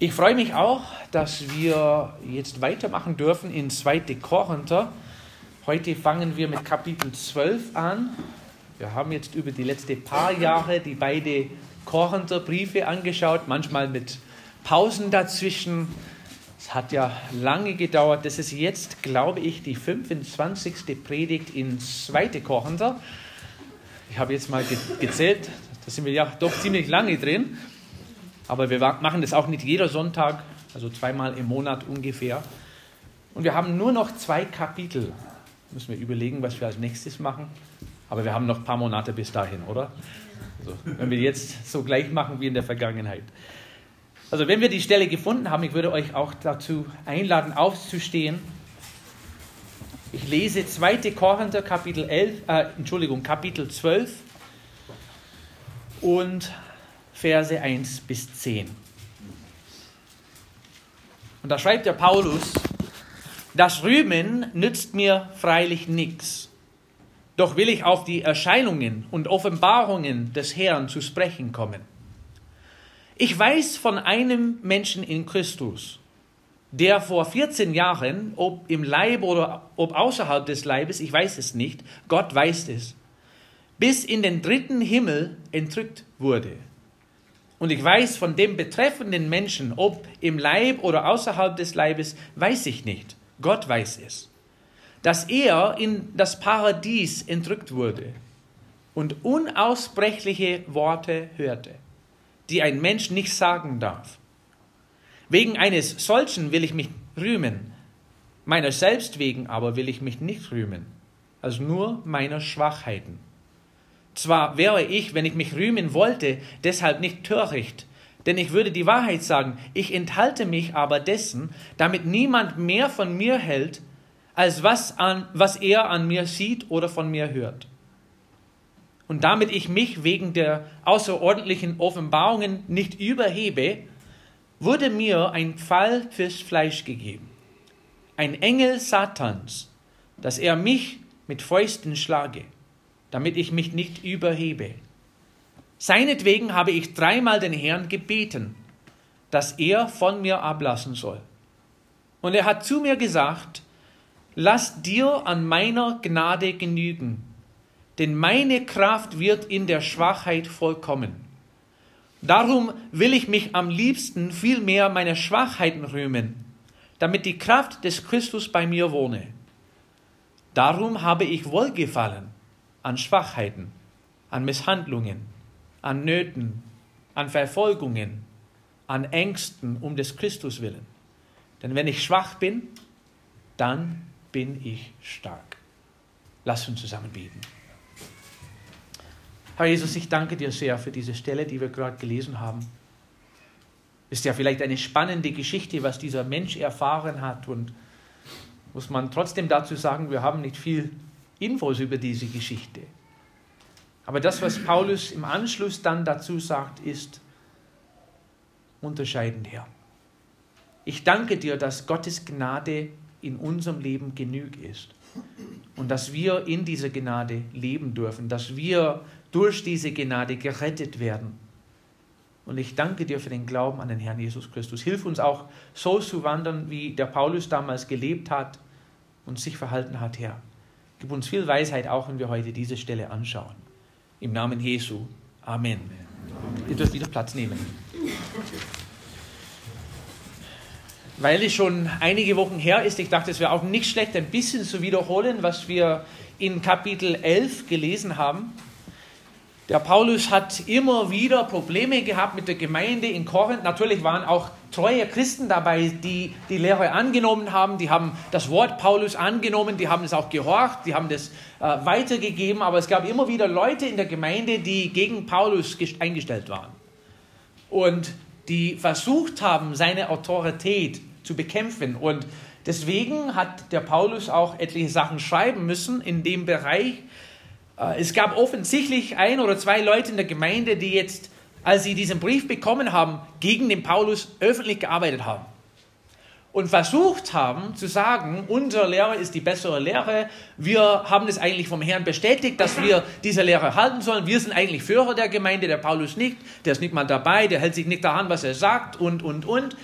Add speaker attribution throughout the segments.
Speaker 1: Ich freue mich auch, dass wir jetzt weitermachen dürfen in 2. Korinther. Heute fangen wir mit Kapitel 12 an. Wir haben jetzt über die letzten paar Jahre die beiden Korinther Briefe angeschaut, manchmal mit Pausen dazwischen. Es hat ja lange gedauert. Das ist jetzt, glaube ich, die 25. Predigt in 2. Korinther. Ich habe jetzt mal gezählt, da sind wir ja doch ziemlich lange drin. Aber wir machen das auch nicht jeder Sonntag, also zweimal im Monat ungefähr. Und wir haben nur noch zwei Kapitel. Müssen wir überlegen, was wir als nächstes machen. Aber wir haben noch ein paar Monate bis dahin, oder? Also, wenn wir jetzt so gleich machen wie in der Vergangenheit. Also wenn wir die Stelle gefunden haben, ich würde euch auch dazu einladen, aufzustehen. Ich lese 2. Korinther Kapitel 11, äh, Entschuldigung, Kapitel 12 und Verse 1 bis 10. Und da schreibt der Paulus, das Rühmen nützt mir freilich nichts. Doch will ich auf die Erscheinungen und Offenbarungen des Herrn zu sprechen kommen. Ich weiß von einem Menschen in Christus, der vor 14 Jahren, ob im Leib oder ob außerhalb des Leibes, ich weiß es nicht, Gott weiß es, bis in den dritten Himmel entrückt wurde. Und ich weiß von dem betreffenden Menschen, ob im Leib oder außerhalb des Leibes, weiß ich nicht. Gott weiß es. Dass er in das Paradies entrückt wurde und unaussprechliche Worte hörte, die ein Mensch nicht sagen darf. Wegen eines solchen will ich mich rühmen, meiner selbst wegen aber will ich mich nicht rühmen, also nur meiner Schwachheiten. Zwar wäre ich, wenn ich mich rühmen wollte, deshalb nicht töricht, denn ich würde die Wahrheit sagen, ich enthalte mich aber dessen, damit niemand mehr von mir hält, als was, an, was er an mir sieht oder von mir hört. Und damit ich mich wegen der außerordentlichen Offenbarungen nicht überhebe, wurde mir ein Fall fürs Fleisch gegeben. Ein Engel Satans, dass er mich mit Fäusten schlage damit ich mich nicht überhebe. Seinetwegen habe ich dreimal den Herrn gebeten, dass er von mir ablassen soll. Und er hat zu mir gesagt, lass dir an meiner Gnade genügen, denn meine Kraft wird in der Schwachheit vollkommen. Darum will ich mich am liebsten viel mehr meiner Schwachheiten rühmen, damit die Kraft des Christus bei mir wohne. Darum habe ich Wohlgefallen an Schwachheiten, an Misshandlungen, an Nöten, an Verfolgungen, an Ängsten um des Christus willen. Denn wenn ich schwach bin, dann bin ich stark. Lass uns zusammen beten. Herr Jesus, ich danke dir sehr für diese Stelle, die wir gerade gelesen haben. Ist ja vielleicht eine spannende Geschichte, was dieser Mensch erfahren hat und muss man trotzdem dazu sagen, wir haben nicht viel Infos über diese Geschichte. Aber das, was Paulus im Anschluss dann dazu sagt, ist unterscheidend, Herr. Ich danke dir, dass Gottes Gnade in unserem Leben genug ist und dass wir in dieser Gnade leben dürfen, dass wir durch diese Gnade gerettet werden. Und ich danke dir für den Glauben an den Herrn Jesus Christus. Hilf uns auch so zu wandern, wie der Paulus damals gelebt hat und sich verhalten hat, Herr. Gib uns viel Weisheit, auch wenn wir heute diese Stelle anschauen. Im Namen Jesu. Amen. Ihr dürft wieder Platz nehmen. Weil es schon einige Wochen her ist, ich dachte, es wäre auch nicht schlecht, ein bisschen zu wiederholen, was wir in Kapitel 11 gelesen haben. Der Paulus hat immer wieder Probleme gehabt mit der Gemeinde in Korinth. Natürlich waren auch treue Christen dabei, die die Lehre angenommen haben, die haben das Wort Paulus angenommen, die haben es auch gehorcht, die haben das äh, weitergegeben, aber es gab immer wieder Leute in der Gemeinde, die gegen Paulus eingestellt waren und die versucht haben, seine Autorität zu bekämpfen. Und deswegen hat der Paulus auch etliche Sachen schreiben müssen in dem Bereich. Äh, es gab offensichtlich ein oder zwei Leute in der Gemeinde, die jetzt als sie diesen Brief bekommen haben, gegen den Paulus öffentlich gearbeitet haben. und versucht haben zu sagen, unsere Lehre ist die bessere Lehre, wir haben es eigentlich vom Herrn bestätigt, dass wir diese Lehre halten sollen, wir sind eigentlich Führer der Gemeinde, der Paulus nicht, der ist nicht mal dabei, der hält sich nicht daran, was er sagt und, und, und.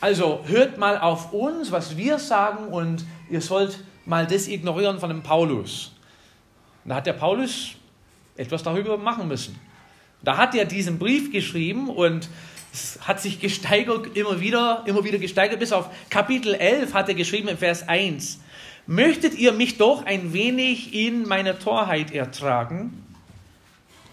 Speaker 1: Also hört mal auf uns, was wir sagen und ihr sollt mal das ignorieren von dem Paulus. Und da hat der Paulus etwas darüber machen müssen. Da hat er diesen Brief geschrieben und es hat sich gesteigert, immer wieder, immer wieder gesteigert, bis auf Kapitel 11 hat er geschrieben im Vers 1. Möchtet ihr mich doch ein wenig in meiner Torheit ertragen?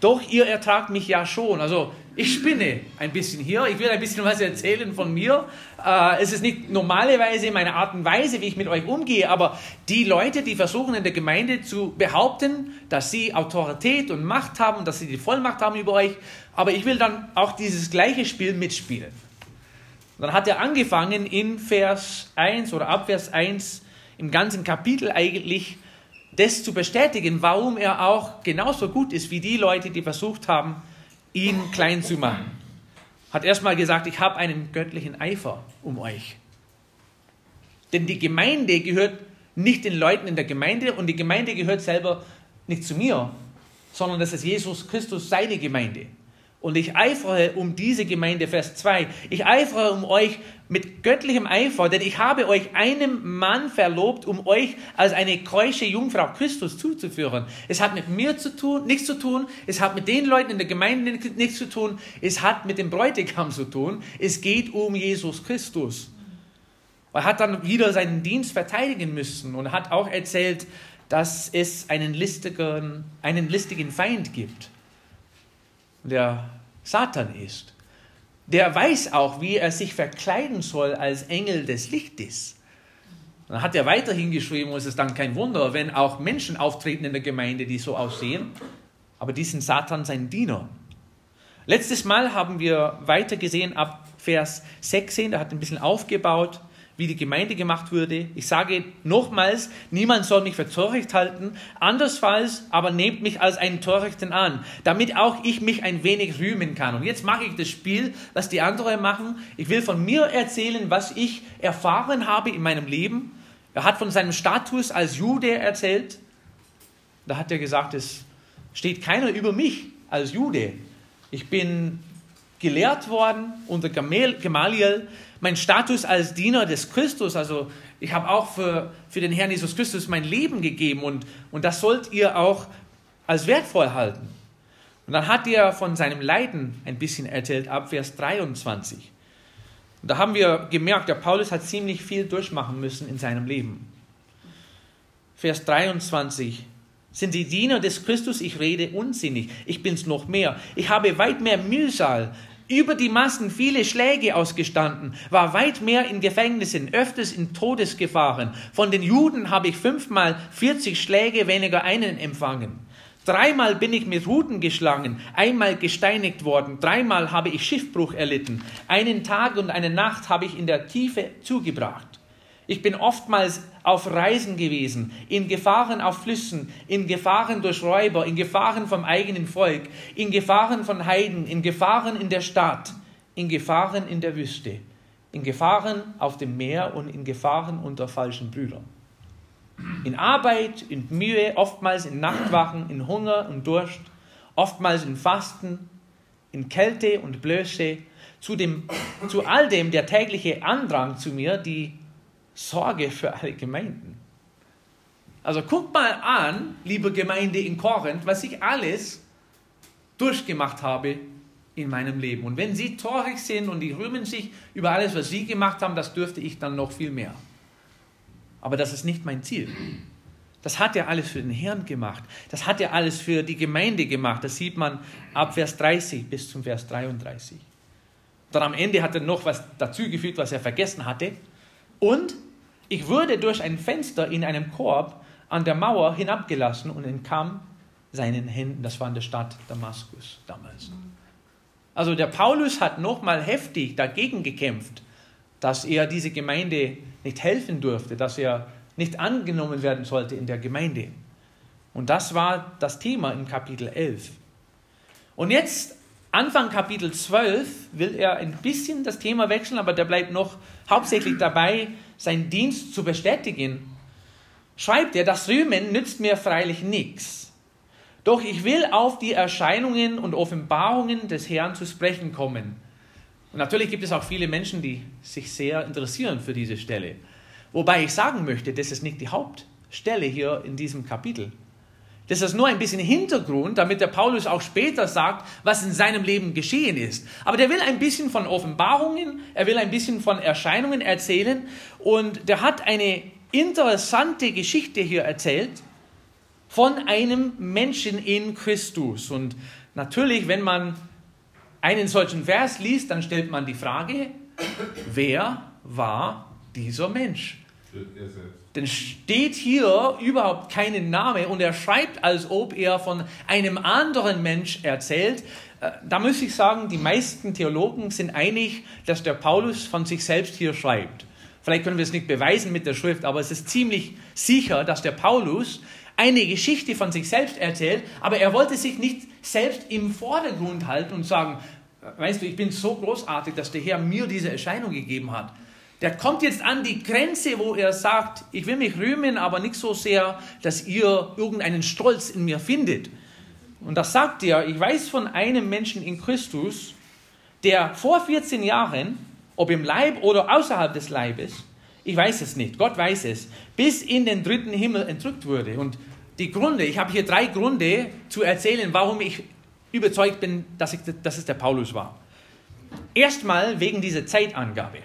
Speaker 1: Doch ihr ertragt mich ja schon. Also ich spinne ein bisschen hier. Ich will ein bisschen was erzählen von mir. Äh, es ist nicht normalerweise meine Art und Weise, wie ich mit euch umgehe, aber die Leute, die versuchen in der Gemeinde zu behaupten, dass sie Autorität und Macht haben dass sie die Vollmacht haben über euch, aber ich will dann auch dieses gleiche Spiel mitspielen. dann hat er angefangen in Vers 1 oder ab Vers 1 im ganzen Kapitel eigentlich das zu bestätigen, warum er auch genauso gut ist wie die Leute, die versucht haben, ihn klein zu machen. Hat erstmal gesagt, ich habe einen göttlichen Eifer um euch. Denn die Gemeinde gehört nicht den Leuten in der Gemeinde und die Gemeinde gehört selber nicht zu mir, sondern das ist Jesus Christus seine Gemeinde. Und ich eifere um diese Gemeinde, Vers 2. Ich eifere um euch mit göttlichem Eifer, denn ich habe euch einem Mann verlobt, um euch als eine keusche Jungfrau Christus zuzuführen. Es hat mit mir zu tun, nichts zu tun. Es hat mit den Leuten in der Gemeinde nichts zu tun. Es hat mit dem Bräutigam zu tun. Es geht um Jesus Christus. Er hat dann wieder seinen Dienst verteidigen müssen und hat auch erzählt, dass es einen listigen, einen listigen Feind gibt der Satan ist. Der weiß auch, wie er sich verkleiden soll als Engel des Lichtes. Dann hat er weiterhin geschrieben, und es ist dann kein Wunder, wenn auch Menschen auftreten in der Gemeinde, die so aussehen, aber die sind Satan sein Diener. Letztes Mal haben wir weiter gesehen ab Vers 16, da hat ein bisschen aufgebaut, wie die Gemeinde gemacht würde. Ich sage nochmals, niemand soll mich für Torrecht halten, andersfalls aber nehmt mich als einen Torrechten an, damit auch ich mich ein wenig rühmen kann. Und jetzt mache ich das Spiel, was die anderen machen. Ich will von mir erzählen, was ich erfahren habe in meinem Leben. Er hat von seinem Status als Jude erzählt. Da hat er gesagt, es steht keiner über mich als Jude. Ich bin gelehrt worden unter Gamaliel mein Status als Diener des Christus, also ich habe auch für, für den Herrn Jesus Christus mein Leben gegeben und, und das sollt ihr auch als wertvoll halten. Und dann hat er von seinem Leiden ein bisschen erzählt, ab Vers 23. Und da haben wir gemerkt, der Paulus hat ziemlich viel durchmachen müssen in seinem Leben. Vers 23. Sind die Diener des Christus, ich rede unsinnig, ich bin's noch mehr. Ich habe weit mehr Mühsal, über die Massen viele Schläge ausgestanden, war weit mehr in Gefängnissen, öfters in Todesgefahren. Von den Juden habe ich fünfmal 40 Schläge weniger einen empfangen. Dreimal bin ich mit Ruten geschlagen, einmal gesteinigt worden, dreimal habe ich Schiffbruch erlitten, einen Tag und eine Nacht habe ich in der Tiefe zugebracht. Ich bin oftmals auf Reisen gewesen, in Gefahren auf Flüssen, in Gefahren durch Räuber, in Gefahren vom eigenen Volk, in Gefahren von Heiden, in Gefahren in der Stadt, in Gefahren in der Wüste, in Gefahren auf dem Meer und in Gefahren unter falschen Brüdern. In Arbeit, in Mühe, oftmals in Nachtwachen, in Hunger und Durst, oftmals in Fasten, in Kälte und Blöße, zu, dem, zu all dem der tägliche Andrang zu mir, die Sorge für alle Gemeinden. Also guckt mal an, liebe Gemeinde in Korinth, was ich alles durchgemacht habe in meinem Leben. Und wenn Sie torig sind und die rühmen sich über alles, was Sie gemacht haben, das dürfte ich dann noch viel mehr. Aber das ist nicht mein Ziel. Das hat er alles für den Herrn gemacht. Das hat er alles für die Gemeinde gemacht. Das sieht man ab Vers 30 bis zum Vers 33. Dann am Ende hat er noch was dazugefügt, was er vergessen hatte. Und ich wurde durch ein Fenster in einem Korb an der Mauer hinabgelassen und entkam seinen Händen. Das war in der Stadt Damaskus damals. Also der Paulus hat nochmal heftig dagegen gekämpft, dass er diese Gemeinde nicht helfen durfte, dass er nicht angenommen werden sollte in der Gemeinde. Und das war das Thema im Kapitel 11. Und jetzt Anfang Kapitel 12 will er ein bisschen das Thema wechseln, aber der bleibt noch hauptsächlich dabei, seinen Dienst zu bestätigen. Schreibt er, das Rühmen nützt mir freilich nichts. Doch ich will auf die Erscheinungen und Offenbarungen des Herrn zu sprechen kommen. Und natürlich gibt es auch viele Menschen, die sich sehr interessieren für diese Stelle. Wobei ich sagen möchte, das ist nicht die Hauptstelle hier in diesem Kapitel. Das ist nur ein bisschen Hintergrund, damit der Paulus auch später sagt, was in seinem Leben geschehen ist. Aber der will ein bisschen von Offenbarungen, er will ein bisschen von Erscheinungen erzählen und der hat eine interessante Geschichte hier erzählt von einem Menschen in Christus. Und natürlich, wenn man einen solchen Vers liest, dann stellt man die Frage, wer war dieser Mensch? Denn steht hier überhaupt keinen Name und er schreibt, als ob er von einem anderen Mensch erzählt. Äh, da muss ich sagen, die meisten Theologen sind einig, dass der Paulus von sich selbst hier schreibt. Vielleicht können wir es nicht beweisen mit der Schrift, aber es ist ziemlich sicher, dass der Paulus eine Geschichte von sich selbst erzählt, aber er wollte sich nicht selbst im Vordergrund halten und sagen, weißt du, ich bin so großartig, dass der Herr mir diese Erscheinung gegeben hat. Der kommt jetzt an die Grenze, wo er sagt, ich will mich rühmen, aber nicht so sehr, dass ihr irgendeinen Stolz in mir findet. Und das sagt er, ich weiß von einem Menschen in Christus, der vor 14 Jahren, ob im Leib oder außerhalb des Leibes, ich weiß es nicht, Gott weiß es, bis in den dritten Himmel entrückt wurde. Und die Gründe, ich habe hier drei Gründe zu erzählen, warum ich überzeugt bin, dass, ich, dass es der Paulus war. Erstmal wegen dieser Zeitangabe.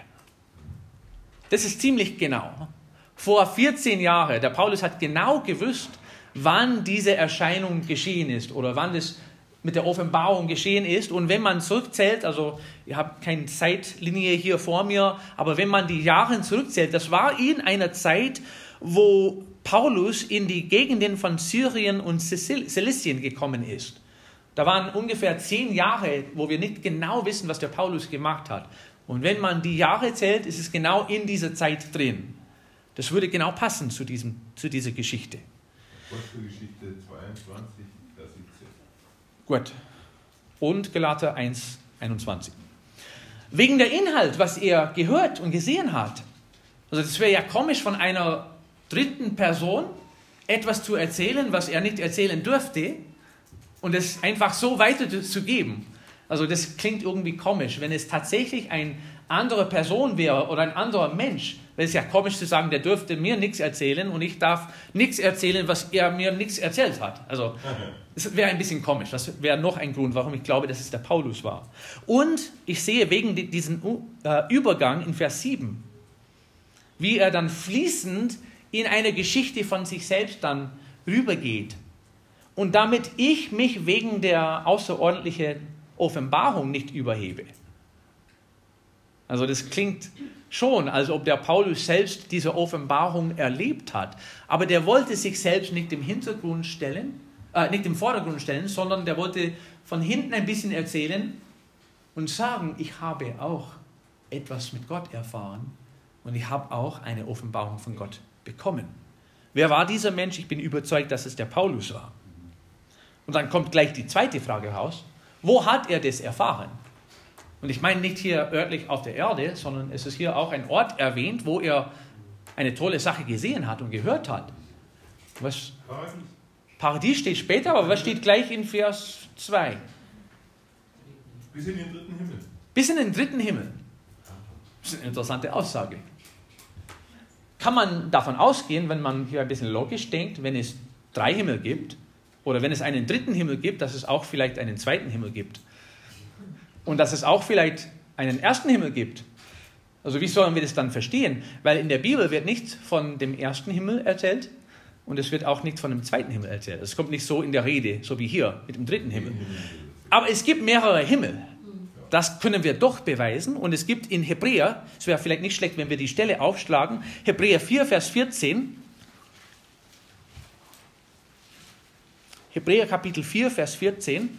Speaker 1: Das ist ziemlich genau. Vor 14 Jahren, der Paulus hat genau gewusst, wann diese Erscheinung geschehen ist oder wann das mit der Offenbarung geschehen ist. Und wenn man zurückzählt, also ihr habt keine Zeitlinie hier vor mir, aber wenn man die Jahre zurückzählt, das war in einer Zeit, wo Paulus in die Gegenden von Syrien und Silizien gekommen ist. Da waren ungefähr zehn Jahre, wo wir nicht genau wissen, was der Paulus gemacht hat. Und wenn man die Jahre zählt, ist es genau in dieser Zeit drin. Das würde genau passen zu, diesem, zu dieser Geschichte.
Speaker 2: Apostelgeschichte 22, Vers 17.
Speaker 1: Gut. Und Galater 1, 21. Wegen der Inhalt, was er gehört und gesehen hat. Also das wäre ja komisch von einer dritten Person etwas zu erzählen, was er nicht erzählen dürfte und es einfach so weiterzugeben. Also das klingt irgendwie komisch. Wenn es tatsächlich eine andere Person wäre oder ein anderer Mensch, wäre es ja komisch zu sagen, der dürfte mir nichts erzählen und ich darf nichts erzählen, was er mir nichts erzählt hat. Also das wäre ein bisschen komisch. Das wäre noch ein Grund, warum ich glaube, dass es der Paulus war. Und ich sehe wegen diesem äh, Übergang in Vers 7, wie er dann fließend in eine Geschichte von sich selbst dann rübergeht. Und damit ich mich wegen der außerordentlichen Offenbarung nicht überhebe. Also das klingt schon, als ob der Paulus selbst diese Offenbarung erlebt hat. Aber der wollte sich selbst nicht im Hintergrund stellen, äh, nicht im Vordergrund stellen, sondern der wollte von hinten ein bisschen erzählen und sagen, ich habe auch etwas mit Gott erfahren und ich habe auch eine Offenbarung von Gott bekommen. Wer war dieser Mensch? Ich bin überzeugt, dass es der Paulus war. Und dann kommt gleich die zweite Frage raus. Wo hat er das erfahren? Und ich meine nicht hier örtlich auf der Erde, sondern es ist hier auch ein Ort erwähnt, wo er eine tolle Sache gesehen hat und gehört hat. Was? Paradies. Paradies steht später, aber was steht gleich in Vers 2?
Speaker 2: Bis in den dritten Himmel.
Speaker 1: Bis in den dritten Himmel. Das ist eine interessante Aussage. Kann man davon ausgehen, wenn man hier ein bisschen logisch denkt, wenn es drei Himmel gibt, oder wenn es einen dritten Himmel gibt, dass es auch vielleicht einen zweiten Himmel gibt. Und dass es auch vielleicht einen ersten Himmel gibt. Also wie sollen wir das dann verstehen? Weil in der Bibel wird nicht von dem ersten Himmel erzählt und es wird auch nicht von dem zweiten Himmel erzählt. Es kommt nicht so in der Rede, so wie hier mit dem dritten Himmel. Aber es gibt mehrere Himmel. Das können wir doch beweisen. Und es gibt in Hebräer, es wäre vielleicht nicht schlecht, wenn wir die Stelle aufschlagen, Hebräer 4, Vers 14, Hebräer Kapitel 4, Vers 14.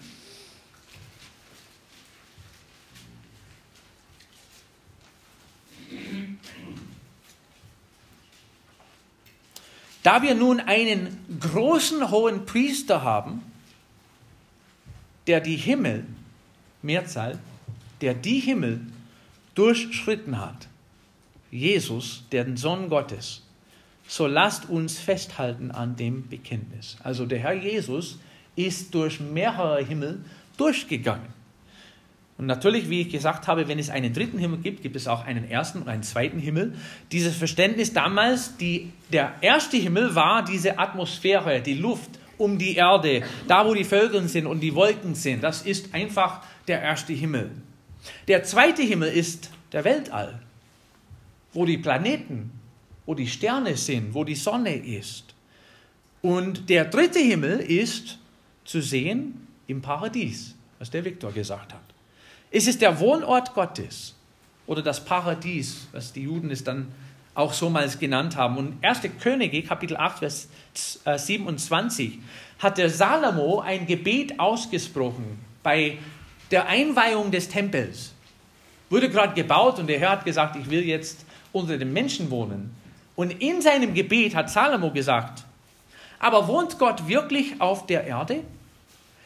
Speaker 1: Da wir nun einen großen hohen Priester haben, der die Himmel Mehrzahl, der die Himmel durchschritten hat. Jesus, der Sohn Gottes. So lasst uns festhalten an dem Bekenntnis. Also der Herr Jesus ist durch mehrere Himmel durchgegangen. Und natürlich, wie ich gesagt habe, wenn es einen dritten Himmel gibt, gibt es auch einen ersten und einen zweiten Himmel. Dieses Verständnis damals, die, der erste Himmel war diese Atmosphäre, die Luft um die Erde, da wo die Vögel sind und die Wolken sind. Das ist einfach der erste Himmel. Der zweite Himmel ist der Weltall, wo die Planeten, wo die Sterne sind, wo die Sonne ist. Und der dritte Himmel ist zu sehen im Paradies, was der Viktor gesagt hat. Es ist der Wohnort Gottes oder das Paradies, was die Juden es dann auch so mal genannt haben. Und 1. Könige, Kapitel 8, Vers 27, hat der Salomo ein Gebet ausgesprochen bei der Einweihung des Tempels. Wurde gerade gebaut und der Herr hat gesagt, ich will jetzt unter den Menschen wohnen. Und in seinem Gebet hat Salomo gesagt, aber wohnt Gott wirklich auf der Erde?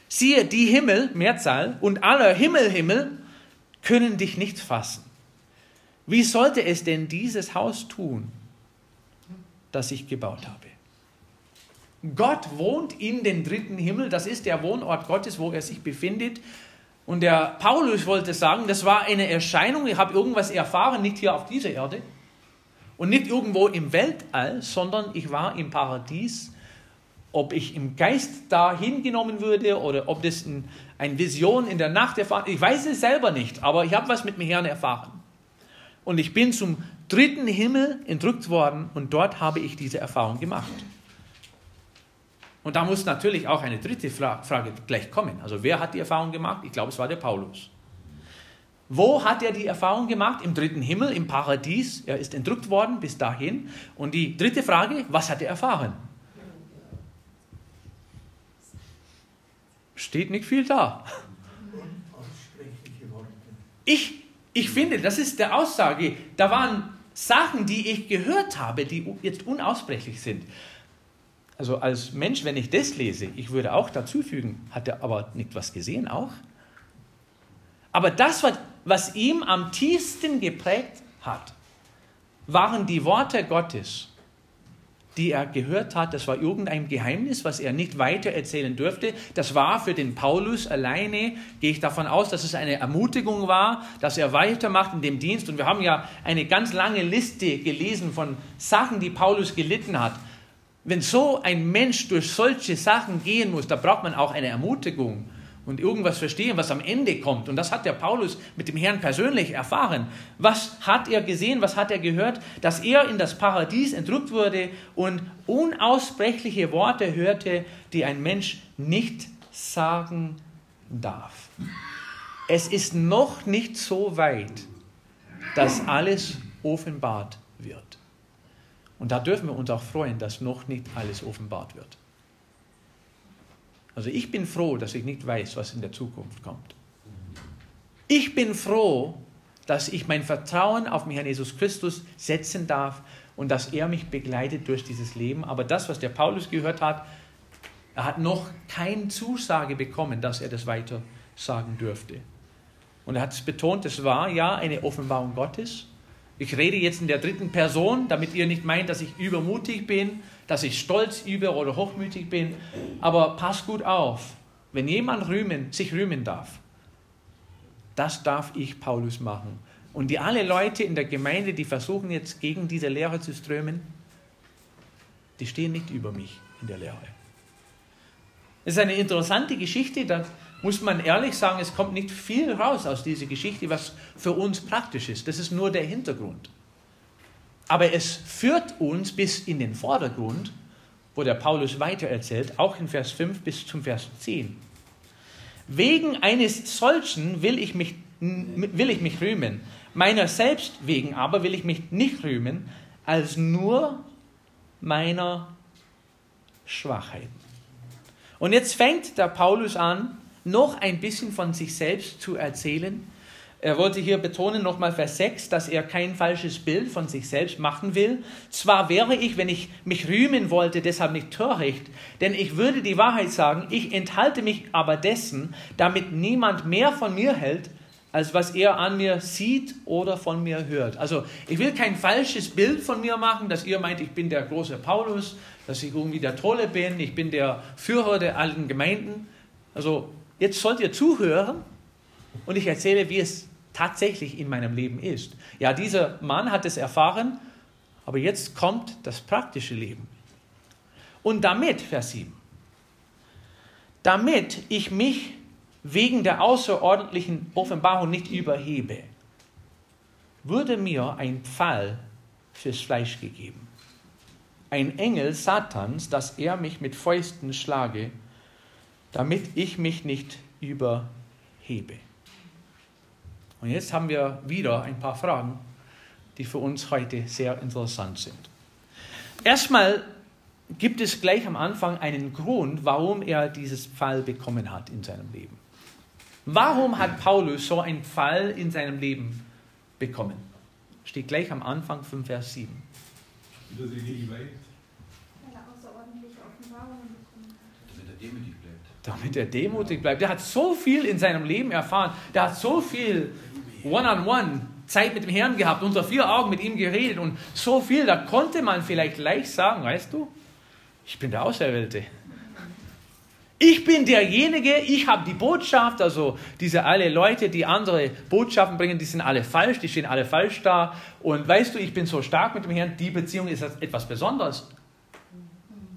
Speaker 1: Siehe, die Himmel, Mehrzahl, und aller Himmelhimmel können dich nicht fassen. Wie sollte es denn dieses Haus tun, das ich gebaut habe? Gott wohnt in den dritten Himmel, das ist der Wohnort Gottes, wo er sich befindet. Und der Paulus wollte sagen, das war eine Erscheinung, ich habe irgendwas erfahren, nicht hier auf dieser Erde und nicht irgendwo im Weltall, sondern ich war im Paradies ob ich im Geist da hingenommen würde oder ob das ein, eine Vision in der Nacht erfahren, ich weiß es selber nicht, aber ich habe was mit dem Herrn erfahren. Und ich bin zum dritten Himmel entrückt worden und dort habe ich diese Erfahrung gemacht. Und da muss natürlich auch eine dritte Frage gleich kommen. Also wer hat die Erfahrung gemacht? Ich glaube, es war der Paulus. Wo hat er die Erfahrung gemacht? Im dritten Himmel, im Paradies. Er ist entrückt worden bis dahin. Und die dritte Frage, was hat er erfahren? steht nicht viel da. Ich, ich finde, das ist der Aussage, da waren Sachen, die ich gehört habe, die jetzt unaussprechlich sind. Also als Mensch, wenn ich das lese, ich würde auch dazu fügen, hat er aber nicht was gesehen auch? Aber das, was, was ihm am tiefsten geprägt hat, waren die Worte Gottes die er gehört hat, das war irgendein Geheimnis, was er nicht weiter erzählen durfte. Das war für den Paulus alleine, gehe ich davon aus, dass es eine Ermutigung war, dass er weitermacht in dem Dienst. Und wir haben ja eine ganz lange Liste gelesen von Sachen, die Paulus gelitten hat. Wenn so ein Mensch durch solche Sachen gehen muss, da braucht man auch eine Ermutigung und irgendwas verstehen, was am Ende kommt. Und das hat der Paulus mit dem Herrn persönlich erfahren. Was hat er gesehen, was hat er gehört? Dass er in das Paradies entrückt wurde und unaussprechliche Worte hörte, die ein Mensch nicht sagen darf. Es ist noch nicht so weit, dass alles offenbart wird. Und da dürfen wir uns auch freuen, dass noch nicht alles offenbart wird. Also ich bin froh, dass ich nicht weiß, was in der Zukunft kommt. Ich bin froh, dass ich mein Vertrauen auf den Herrn Jesus Christus setzen darf und dass er mich begleitet durch dieses Leben. Aber das, was der Paulus gehört hat, er hat noch keine Zusage bekommen, dass er das weiter sagen dürfte. Und er hat es betont, es war ja eine Offenbarung Gottes. Ich rede jetzt in der dritten Person, damit ihr nicht meint, dass ich übermutig bin, dass ich stolz über oder hochmütig bin. Aber pass gut auf, wenn jemand rühmen, sich rühmen darf, das darf ich Paulus machen. Und die alle Leute in der Gemeinde, die versuchen jetzt gegen diese Lehre zu strömen, die stehen nicht über mich in der Lehre. Es ist eine interessante Geschichte, da muss man ehrlich sagen, es kommt nicht viel raus aus dieser Geschichte, was für uns praktisch ist. Das ist nur der Hintergrund. Aber es führt uns bis in den Vordergrund, wo der Paulus weiter erzählt, auch in Vers 5 bis zum Vers 10. Wegen eines solchen will ich mich, will ich mich rühmen, meiner selbst wegen aber will ich mich nicht rühmen, als nur meiner Schwachheiten. Und jetzt fängt der Paulus an, noch ein bisschen von sich selbst zu erzählen, Er wollte hier betonen, nochmal Vers 6, dass er kein falsches Bild von sich selbst machen will. Zwar wäre ich, wenn ich mich rühmen wollte, deshalb nicht töricht, denn ich würde die Wahrheit sagen, ich enthalte mich aber dessen, damit niemand mehr von mir hält, als was er an mir sieht oder von mir hört. Also ich will kein falsches Bild von mir machen, dass ihr meint, ich bin der große Paulus, dass ich irgendwie der Tolle bin, ich bin der Führer der alten Gemeinden. Also jetzt sollt ihr zuhören und ich erzähle, wie es tatsächlich in meinem Leben ist. Ja, dieser Mann hat es erfahren, aber jetzt kommt das praktische Leben. Und damit, Vers 7, damit ich mich wegen der außerordentlichen Offenbarung nicht überhebe, wurde mir ein Pfahl fürs Fleisch gegeben. Ein Engel Satans, dass er mich mit Fäusten schlage, damit ich mich nicht überhebe. Und jetzt haben wir wieder ein paar Fragen, die für uns heute sehr interessant sind. Erstmal gibt es gleich am Anfang einen Grund, warum er dieses Fall bekommen hat in seinem Leben. Warum hat Paulus so einen Fall in seinem Leben bekommen? Steht gleich am Anfang 5 Vers 7.
Speaker 2: Wieder sie nicht weit.
Speaker 3: Weil er außerordentliche Offenbarungen bekommen hat.
Speaker 2: Damit er demütig.
Speaker 1: Damit er demutig bleibt. Der hat so viel in seinem Leben erfahren. Der hat so viel One-on-One Zeit mit dem Herrn gehabt, unter vier Augen mit ihm geredet und so viel, da konnte man vielleicht leicht sagen, weißt du, ich bin der Auserwählte. Ich bin derjenige, ich habe die Botschaft, also diese alle Leute, die andere Botschaften bringen, die sind alle falsch, die stehen alle falsch da. Und weißt du, ich bin so stark mit dem Herrn, die Beziehung ist etwas Besonderes.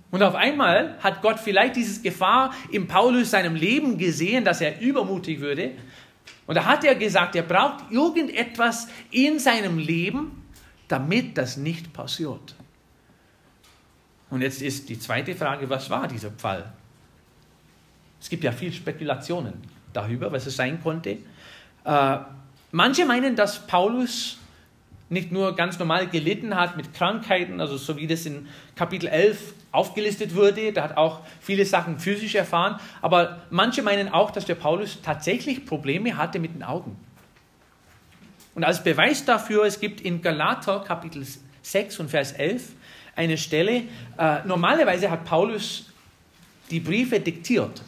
Speaker 1: Und auf einmal hat Gott vielleicht dieses Gefahr im Paulus seinem Leben gesehen, dass er übermutig würde. Und da hat er gesagt, er braucht irgendetwas in seinem Leben, damit das nicht passiert. Und jetzt ist die zweite Frage, was war dieser Fall? Es gibt ja viel Spekulationen darüber, was es sein konnte. Äh, manche meinen, dass Paulus nicht nur ganz normal gelitten hat mit Krankheiten, also so wie das in Kapitel 11 aufgelistet wurde, da hat auch viele Sachen physisch erfahren, aber manche meinen auch, dass der Paulus tatsächlich Probleme hatte mit den Augen. Und als Beweis dafür, es gibt in Galater Kapitel 6 und Vers 11 eine Stelle, äh, normalerweise hat Paulus die Briefe diktiert.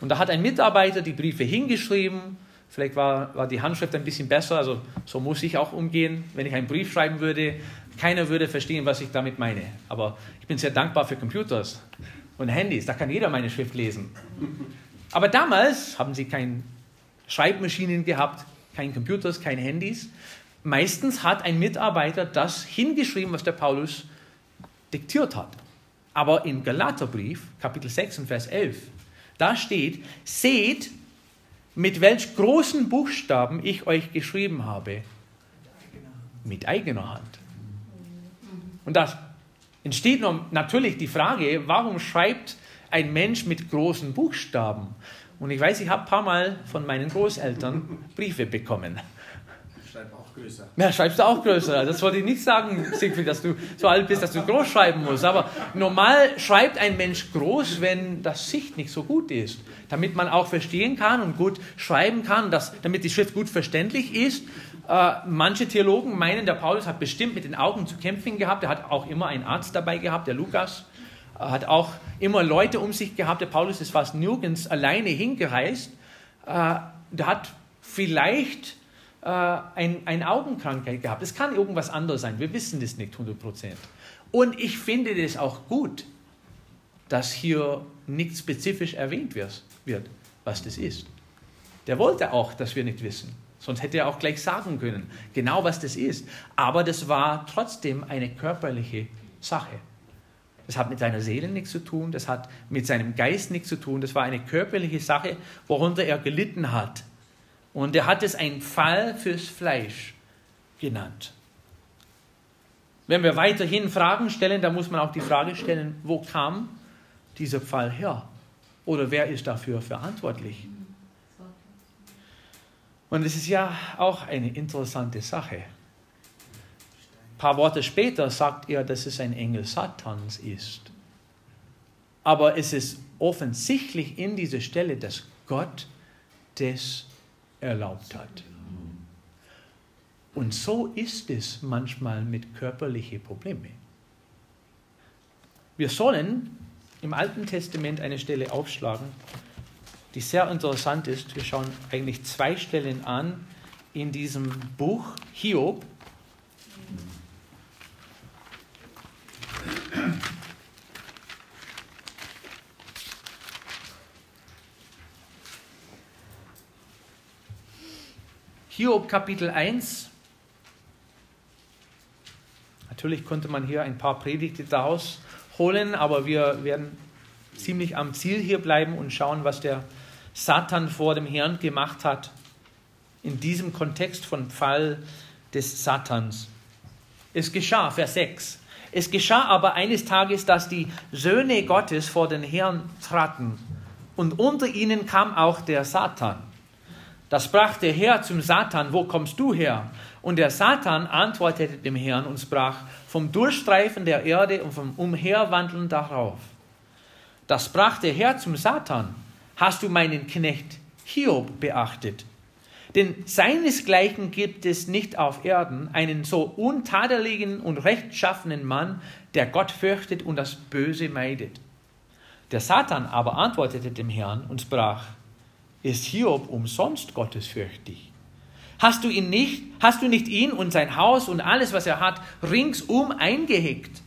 Speaker 1: Und da hat ein Mitarbeiter die Briefe hingeschrieben, vielleicht war, war die Handschrift ein bisschen besser, also so muss ich auch umgehen, wenn ich einen Brief schreiben würde, keiner würde verstehen, was ich damit meine. Aber ich bin sehr dankbar für Computers und Handys. Da kann jeder meine Schrift lesen. Aber damals haben sie keine Schreibmaschinen gehabt, keine Computers, keine Handys. Meistens hat ein Mitarbeiter das hingeschrieben, was der Paulus diktiert hat. Aber im Galaterbrief, Kapitel 6 und Vers 11, da steht, seht, mit welch großen Buchstaben ich euch geschrieben habe. Mit eigener Hand. Und da entsteht natürlich die Frage, warum schreibt ein Mensch mit großen Buchstaben? Und ich weiß, ich habe ein paar Mal von meinen Großeltern Briefe bekommen.
Speaker 4: Schreib auch größer.
Speaker 1: Ja, schreibst du auch größer. Das wollte ich nicht sagen, Siegfried, dass du so alt bist, dass du groß schreiben musst. Aber normal schreibt ein Mensch groß, wenn das Sicht nicht so gut ist. Damit man auch verstehen kann und gut schreiben kann, dass, damit die Schrift gut verständlich ist. Äh, manche Theologen meinen, der Paulus hat bestimmt mit den Augen zu kämpfen gehabt. Er hat auch immer einen Arzt dabei gehabt, der Lukas. Er hat auch immer Leute um sich gehabt. Der Paulus ist fast nirgends alleine hingereist. Äh, der hat vielleicht äh, ein, eine Augenkrankheit gehabt. Es kann irgendwas anderes sein. Wir wissen das nicht 100 Und ich finde das auch gut, dass hier nicht spezifisch erwähnt wird, was das ist. Der wollte auch, dass wir nicht wissen. Sonst hätte er auch gleich sagen können, genau was das ist. Aber das war trotzdem eine körperliche Sache. Das hat mit seiner Seele nichts zu tun, das hat mit seinem Geist nichts zu tun, das war eine körperliche Sache, worunter er gelitten hat. Und er hat es ein Fall fürs Fleisch genannt. Wenn wir weiterhin Fragen stellen, dann muss man auch die Frage stellen, wo kam dieser Fall her? Oder wer ist dafür verantwortlich? Und es ist ja auch eine interessante Sache. Ein paar Worte später sagt er, dass es ein Engel Satans ist. Aber es ist offensichtlich in dieser Stelle, dass Gott das erlaubt hat. Und so ist es manchmal mit körperlichen Problemen. Wir sollen im Alten Testament eine Stelle aufschlagen, die sehr interessant ist. Wir schauen eigentlich zwei Stellen an in diesem Buch Hiob. Hiob Kapitel 1. Natürlich konnte man hier ein paar Predigte daraus holen, aber wir werden ziemlich am Ziel hier bleiben und schauen, was der Satan vor dem Herrn gemacht hat in diesem Kontext von Fall des Satans. Es geschah, Vers 6. Es geschah aber eines Tages, dass die Söhne Gottes vor den Herrn traten, und unter ihnen kam auch der Satan. Das sprach der Herr zum Satan, wo kommst du her? Und der Satan antwortete dem Herrn und sprach, vom Durchstreifen der Erde und vom Umherwandeln darauf. Das sprach der Herr zum Satan, hast du meinen Knecht Hiob beachtet? Denn seinesgleichen gibt es nicht auf Erden einen so untadeligen und rechtschaffenen Mann, der Gott fürchtet und das Böse meidet. Der Satan aber antwortete dem Herrn und sprach, ist Hiob umsonst gottesfürchtig? Hast du ihn nicht, hast du nicht ihn und sein Haus und alles, was er hat, ringsum eingehegt?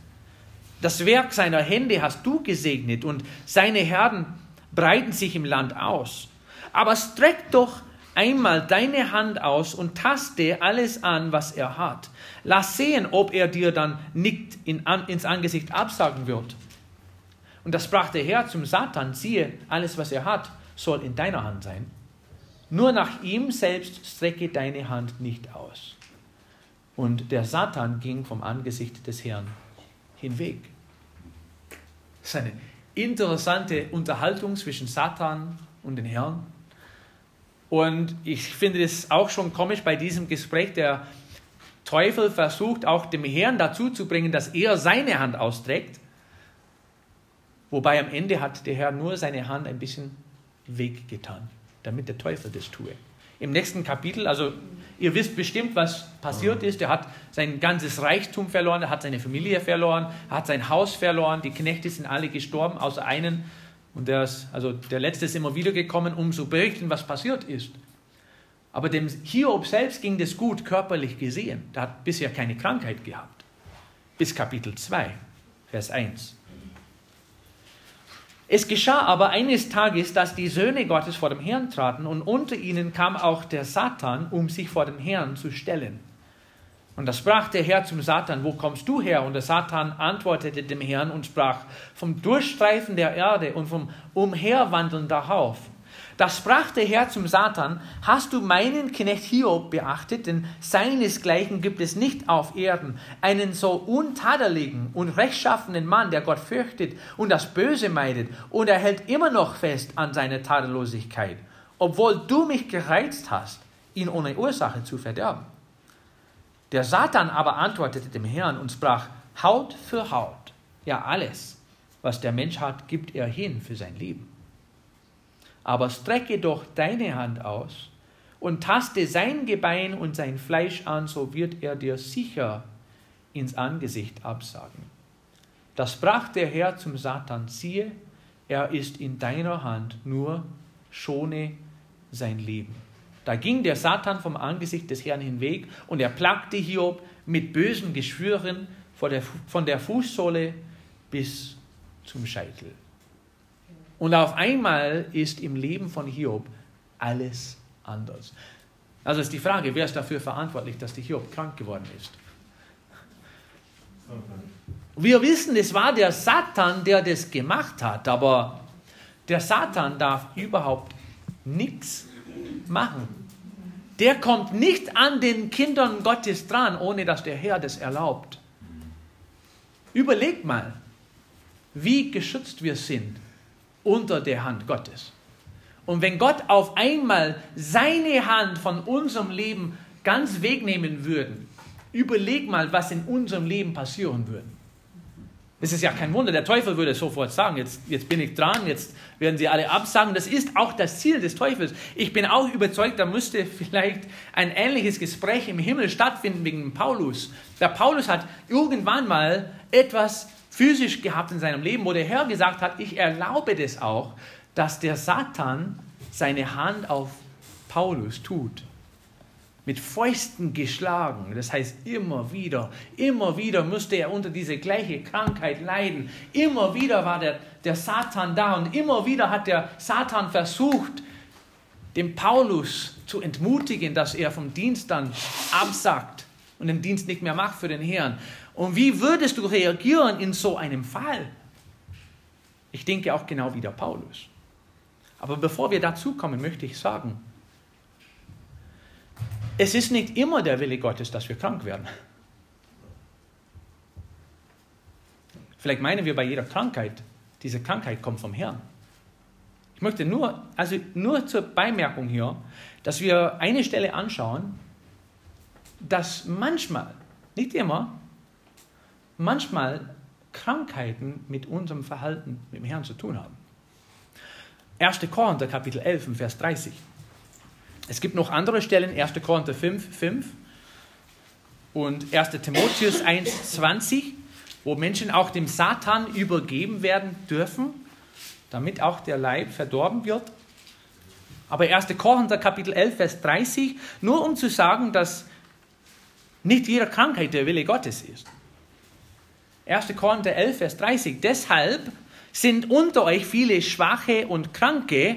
Speaker 1: Das Werk seiner Hände hast du gesegnet und seine Herden breiten sich im Land aus. Aber streck doch einmal deine Hand aus und taste alles an, was er hat. Lass sehen, ob er dir dann nicht in, an, ins Angesicht absagen wird. Und das sprach der Herr zum Satan, siehe, alles, was er hat, soll in deiner Hand sein. Nur nach ihm selbst strecke deine Hand nicht aus. Und der Satan ging vom Angesicht des Herrn hinweg. Das ist eine interessante Unterhaltung zwischen Satan und den Herrn. Und ich finde es auch schon komisch bei diesem Gespräch, der Teufel versucht auch dem Herrn dazu zu bringen, dass er seine Hand austrägt. Wobei am Ende hat der Herr nur seine Hand ein bisschen weggetan, damit der Teufel das tue. Im nächsten Kapitel, also ihr wisst bestimmt, was passiert ist. Er hat sein ganzes Reichtum verloren, er hat seine Familie verloren, er hat sein Haus verloren, die Knechte sind alle gestorben, außer einen. Und der, ist, also der letzte ist immer wieder gekommen, um zu berichten, was passiert ist. Aber dem Hiob selbst ging es gut, körperlich gesehen. Der hat bisher keine Krankheit gehabt. Bis Kapitel 2, Vers 1. Es geschah aber eines Tages, dass die Söhne Gottes vor dem Herrn traten und unter ihnen kam auch der Satan, um sich vor dem Herrn zu stellen. Und da sprach der Herr zum Satan, wo kommst du her? Und der Satan antwortete dem Herrn und sprach, vom Durchstreifen der Erde und vom Umherwandeln darauf. Da sprach der Herr zum Satan, hast du meinen Knecht Hiob beachtet, denn seinesgleichen gibt es nicht auf Erden, einen so untadeligen und rechtschaffenen Mann, der Gott fürchtet und das Böse meidet, und er hält immer noch fest an seiner Tadellosigkeit, obwohl du mich gereizt hast, ihn ohne Ursache zu verderben. Der Satan aber antwortete dem Herrn und sprach, Haut für Haut, ja alles, was der Mensch hat, gibt er hin für sein Leben aber strecke doch deine Hand aus und taste sein Gebein und sein Fleisch an, so wird er dir sicher ins Angesicht absagen. Da sprach der Herr zum Satan, siehe, er ist in deiner Hand, nur schone sein Leben. Da ging der Satan vom Angesicht des Herrn hinweg und er plagte Hiob mit bösen Geschwüren von der Fußsohle bis zum Scheitel. Und auf einmal ist im Leben von Hiob alles anders. Also ist die Frage, wer ist dafür verantwortlich, dass der Hiob krank geworden ist? Wir wissen, es war der Satan, der das gemacht hat, aber der Satan darf überhaupt nichts machen. Der kommt nicht an den Kindern Gottes dran, ohne dass der Herr das erlaubt. Überlegt mal, wie geschützt wir sind unter der Hand Gottes. Und wenn Gott auf einmal seine Hand von unserem Leben ganz wegnehmen würde, überleg mal, was in unserem Leben passieren würde. Es ist ja kein Wunder, der Teufel würde sofort sagen, jetzt, jetzt bin ich dran, jetzt werden sie alle absagen. Das ist auch das Ziel des Teufels. Ich bin auch überzeugt, da müsste vielleicht ein ähnliches Gespräch im Himmel stattfinden wegen Paulus. Der Paulus hat irgendwann mal etwas physisch gehabt in seinem Leben, wo der Herr gesagt hat, ich erlaube das auch, dass der Satan seine Hand auf Paulus tut mit Fäusten geschlagen. Das heißt, immer wieder, immer wieder musste er unter diese gleiche Krankheit leiden. Immer wieder war der, der Satan da und immer wieder hat der Satan versucht, den Paulus zu entmutigen, dass er vom Dienst dann absagt und den Dienst nicht mehr macht für den Herrn. Und wie würdest du reagieren in so einem Fall? Ich denke auch genau wie der Paulus. Aber bevor wir dazu kommen, möchte ich sagen, es ist nicht immer der Wille Gottes, dass wir krank werden. Vielleicht meinen wir bei jeder Krankheit, diese Krankheit kommt vom Herrn. Ich möchte nur, also nur zur Beimerkung hier, dass wir eine Stelle anschauen, dass manchmal, nicht immer, manchmal Krankheiten mit unserem Verhalten mit dem Herrn zu tun haben. 1. Korinther Kapitel 11, Vers 30. Es gibt noch andere Stellen, 1. Korinther 5, 5 und 1. Timotheus 1, 20, wo Menschen auch dem Satan übergeben werden dürfen, damit auch der Leib verdorben wird. Aber 1. Korinther Kapitel 11, Vers 30, nur um zu sagen, dass nicht jede Krankheit der Wille Gottes ist. 1. Korinther 11, Vers 30, deshalb sind unter euch viele Schwache und Kranke,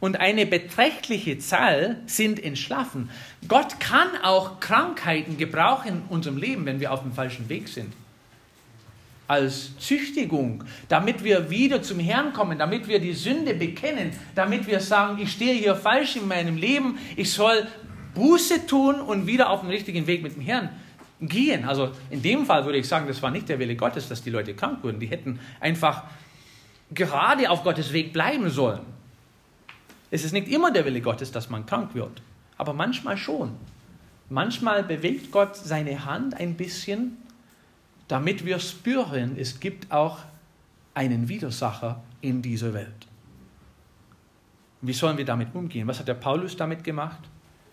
Speaker 1: und eine beträchtliche Zahl sind entschlafen. Gott kann auch Krankheiten gebrauchen in unserem Leben, wenn wir auf dem falschen Weg sind. Als Züchtigung, damit wir wieder zum Herrn kommen, damit wir die Sünde bekennen, damit wir sagen, ich stehe hier falsch in meinem Leben, ich soll Buße tun und wieder auf den richtigen Weg mit dem Herrn gehen. Also in dem Fall würde ich sagen, das war nicht der Wille Gottes, dass die Leute krank wurden. Die hätten einfach gerade auf Gottes Weg bleiben sollen. Es ist nicht immer der Wille Gottes, dass man krank wird, aber manchmal schon. Manchmal bewegt Gott seine Hand ein bisschen, damit wir spüren, es gibt auch einen Widersacher in dieser Welt. Wie sollen wir damit umgehen? Was hat der Paulus damit gemacht?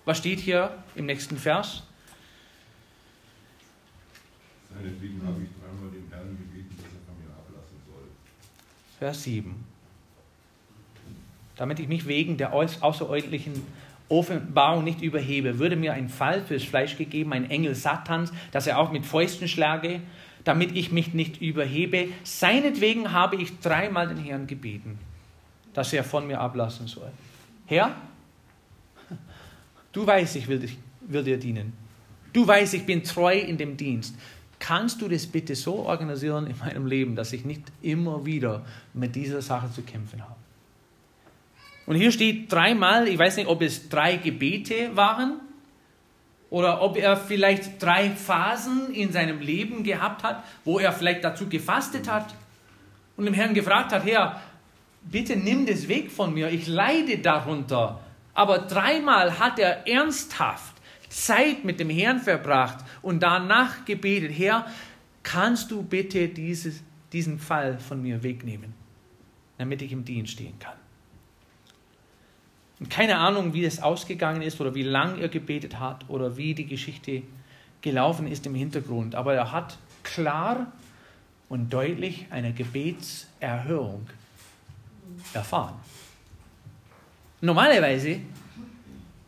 Speaker 1: Was steht hier im nächsten Vers?
Speaker 2: Seinetwegen habe ich dreimal dem Herrn gebeten, dass er von mir ablassen soll.
Speaker 1: Vers 7 damit ich mich wegen der außerordentlichen Offenbarung nicht überhebe, würde mir ein Fall fürs Fleisch gegeben, ein Engel Satans, dass er auch mit Fäusten schlage, damit ich mich nicht überhebe. Seinetwegen habe ich dreimal den Herrn gebeten, dass er von mir ablassen soll. Herr, du weißt, ich will, dich, will dir dienen. Du weißt, ich bin treu in dem Dienst. Kannst du das bitte so organisieren in meinem Leben, dass ich nicht immer wieder mit dieser Sache zu kämpfen habe? Und hier steht dreimal, ich weiß nicht, ob es drei Gebete waren oder ob er vielleicht drei Phasen in seinem Leben gehabt hat, wo er vielleicht dazu gefastet hat und dem Herrn gefragt hat, Herr, bitte nimm das weg von mir, ich leide darunter. Aber dreimal hat er ernsthaft Zeit mit dem Herrn verbracht und danach gebetet, Herr, kannst du bitte dieses, diesen Fall von mir wegnehmen, damit ich im Dienst stehen kann. Und keine Ahnung, wie das ausgegangen ist oder wie lang er gebetet hat oder wie die Geschichte gelaufen ist im Hintergrund. Aber er hat klar und deutlich eine Gebetserhörung erfahren. Normalerweise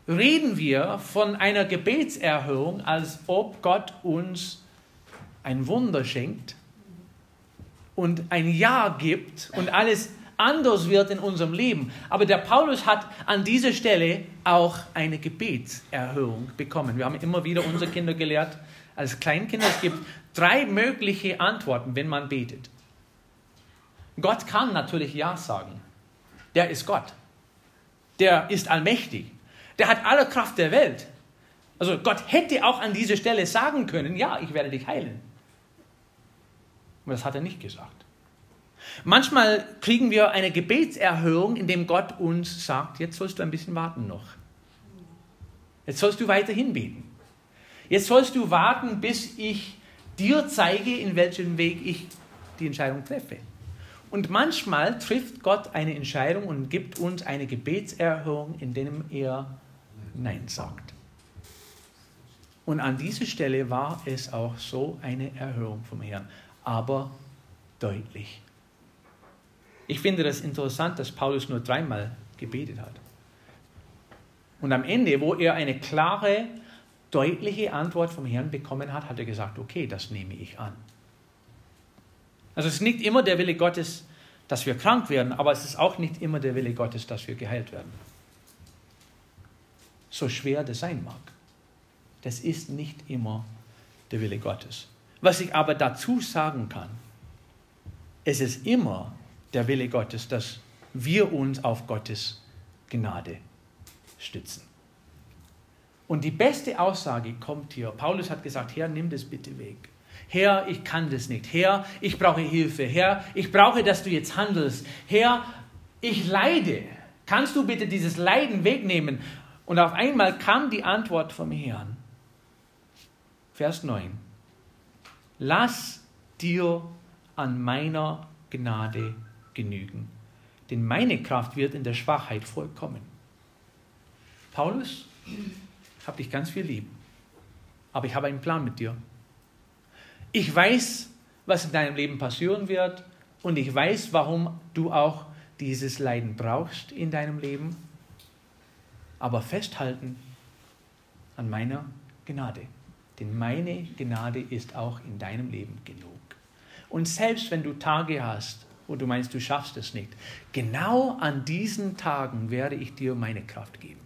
Speaker 1: reden wir von einer Gebetserhörung, als ob Gott uns ein Wunder schenkt und ein Ja gibt und alles anders wird in unserem Leben. Aber der Paulus hat an dieser Stelle auch eine Gebetserhörung bekommen. Wir haben immer wieder unsere Kinder gelehrt, als Kleinkinder, es gibt drei mögliche Antworten, wenn man betet. Gott kann natürlich Ja sagen. Der ist Gott. Der ist allmächtig. Der hat alle Kraft der Welt. Also Gott hätte auch an dieser Stelle sagen können, ja, ich werde dich heilen. Aber das hat er nicht gesagt. Manchmal kriegen wir eine Gebetserhörung, indem Gott uns sagt, jetzt sollst du ein bisschen warten noch. Jetzt sollst du weiterhin beten. Jetzt sollst du warten, bis ich dir zeige, in welchem Weg ich die Entscheidung treffe. Und manchmal trifft Gott eine Entscheidung und gibt uns eine Gebetserhörung, indem er Nein sagt. Und an dieser Stelle war es auch so eine Erhörung vom Herrn, aber deutlich. Ich finde das interessant, dass Paulus nur dreimal gebetet hat. Und am Ende, wo er eine klare, deutliche Antwort vom Herrn bekommen hat, hat er gesagt, okay, das nehme ich an. Also es ist nicht immer der Wille Gottes, dass wir krank werden, aber es ist auch nicht immer der Wille Gottes, dass wir geheilt werden. So schwer das sein mag. Das ist nicht immer der Wille Gottes. Was ich aber dazu sagen kann, es ist immer der Wille Gottes, dass wir uns auf Gottes Gnade stützen. Und die beste Aussage kommt hier. Paulus hat gesagt, Herr, nimm das bitte weg. Herr, ich kann das nicht. Herr, ich brauche Hilfe. Herr, ich brauche, dass du jetzt handelst. Herr, ich leide. Kannst du bitte dieses Leiden wegnehmen? Und auf einmal kam die Antwort vom Herrn. Vers 9. Lass dir an meiner Gnade genügen, denn meine Kraft wird in der Schwachheit vollkommen. Paulus, ich habe dich ganz viel lieb, aber ich habe einen Plan mit dir. Ich weiß, was in deinem Leben passieren wird und ich weiß, warum du auch dieses Leiden brauchst in deinem Leben, aber festhalten an meiner Gnade. Denn meine Gnade ist auch in deinem Leben genug. Und selbst wenn du Tage hast, wo du meinst, du schaffst es nicht, genau an diesen Tagen werde ich dir meine Kraft geben.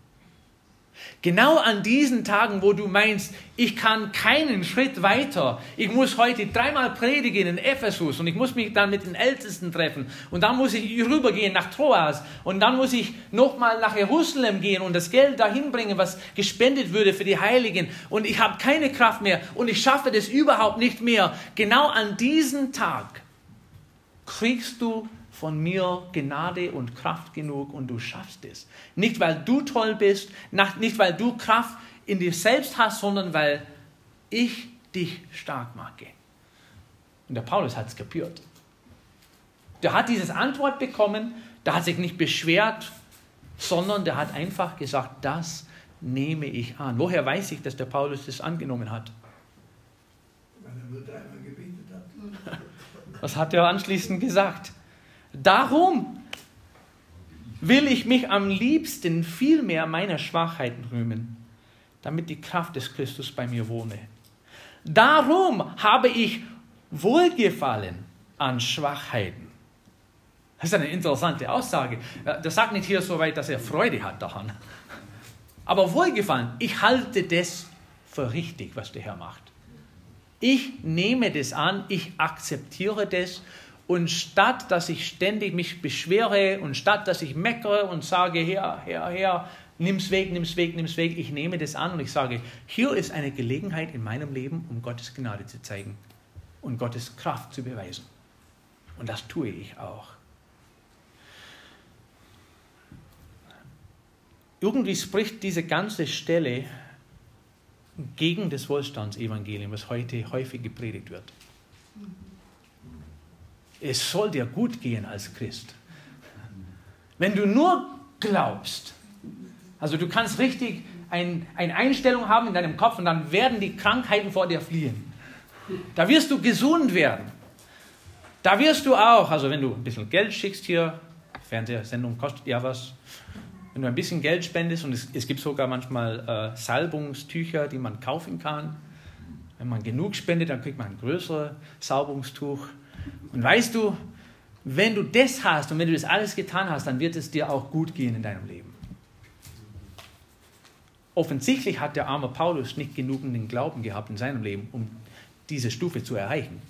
Speaker 1: Genau an diesen Tagen, wo du meinst, ich kann keinen Schritt weiter, ich muss heute dreimal predigen in Ephesus und ich muss mich dann mit den Ältesten treffen und dann muss ich rübergehen nach Troas und dann muss ich nochmal nach Jerusalem gehen und das Geld dahin bringen, was gespendet würde für die Heiligen und ich habe keine Kraft mehr und ich schaffe das überhaupt nicht mehr. Genau an diesen Tag kriegst du von mir Gnade und Kraft genug und du schaffst es. Nicht, weil du toll bist, nicht, weil du Kraft in dir selbst hast, sondern weil ich dich stark mache. Und der Paulus hat es kapiert. Der hat diese Antwort bekommen, der hat sich nicht beschwert, sondern der hat einfach gesagt, das nehme ich an. Woher weiß ich, dass der Paulus das angenommen hat?
Speaker 5: Weil er nur dreimal gebetet hat.
Speaker 1: Was hat er anschließend gesagt? Darum will ich mich am liebsten viel mehr meiner Schwachheiten rühmen, damit die Kraft des Christus bei mir wohne. Darum habe ich Wohlgefallen an Schwachheiten. Das ist eine interessante Aussage. Das sagt nicht hier so weit, dass er Freude hat daran. Aber Wohlgefallen, ich halte das für richtig, was der Herr macht. Ich nehme das an, ich akzeptiere das und statt dass ich ständig mich beschwere und statt dass ich meckere und sage, Herr, Herr, Herr, nimm's weg, nimm's weg, nimm's weg, ich nehme das an und ich sage, hier ist eine Gelegenheit in meinem Leben, um Gottes Gnade zu zeigen und Gottes Kraft zu beweisen. Und das tue ich auch. Irgendwie spricht diese ganze Stelle gegen das Wohlstandsevangelium, was heute häufig gepredigt wird es soll dir gut gehen als Christ. Wenn du nur glaubst, also du kannst richtig ein, eine Einstellung haben in deinem Kopf und dann werden die Krankheiten vor dir fliehen. Da wirst du gesund werden. Da wirst du auch, also wenn du ein bisschen Geld schickst hier, Fernsehsendung kostet ja was, wenn du ein bisschen Geld spendest und es, es gibt sogar manchmal äh, Salbungstücher, die man kaufen kann. Wenn man genug spendet, dann kriegt man ein größeres Salbungstuch. Und weißt du, wenn du das hast und wenn du das alles getan hast, dann wird es dir auch gut gehen in deinem Leben. Offensichtlich hat der arme Paulus nicht genügenden Glauben gehabt in seinem Leben, um diese Stufe zu erreichen.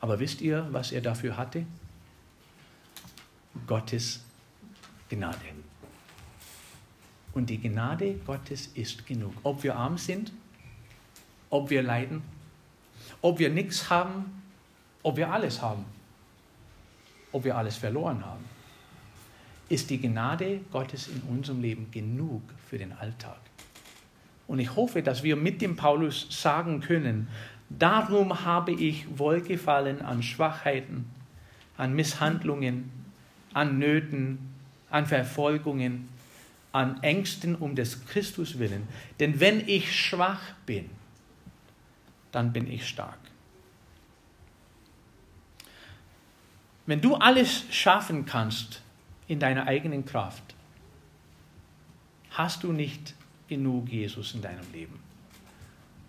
Speaker 1: Aber wisst ihr, was er dafür hatte? Gottes Gnade. Und die Gnade Gottes ist genug. Ob wir arm sind, ob wir leiden, ob wir nichts haben, ob wir alles haben, ob wir alles verloren haben, ist die Gnade Gottes in unserem Leben genug für den Alltag. Und ich hoffe, dass wir mit dem Paulus sagen können, Darum habe ich Wohlgefallen an Schwachheiten, an Misshandlungen, an Nöten, an Verfolgungen, an Ängsten um des Christus willen. Denn wenn ich schwach bin, dann bin ich stark. Wenn du alles schaffen kannst in deiner eigenen Kraft, hast du nicht genug Jesus in deinem Leben.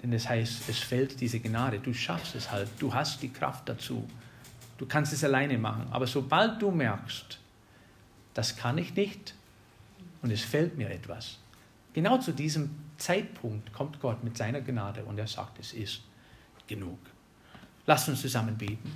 Speaker 1: Denn das heißt, es fällt diese Gnade. Du schaffst es halt. Du hast die Kraft dazu. Du kannst es alleine machen. Aber sobald du merkst, das kann ich nicht und es fällt mir etwas, genau zu diesem Zeitpunkt kommt Gott mit seiner Gnade und er sagt, es ist genug. Lasst uns zusammen beten.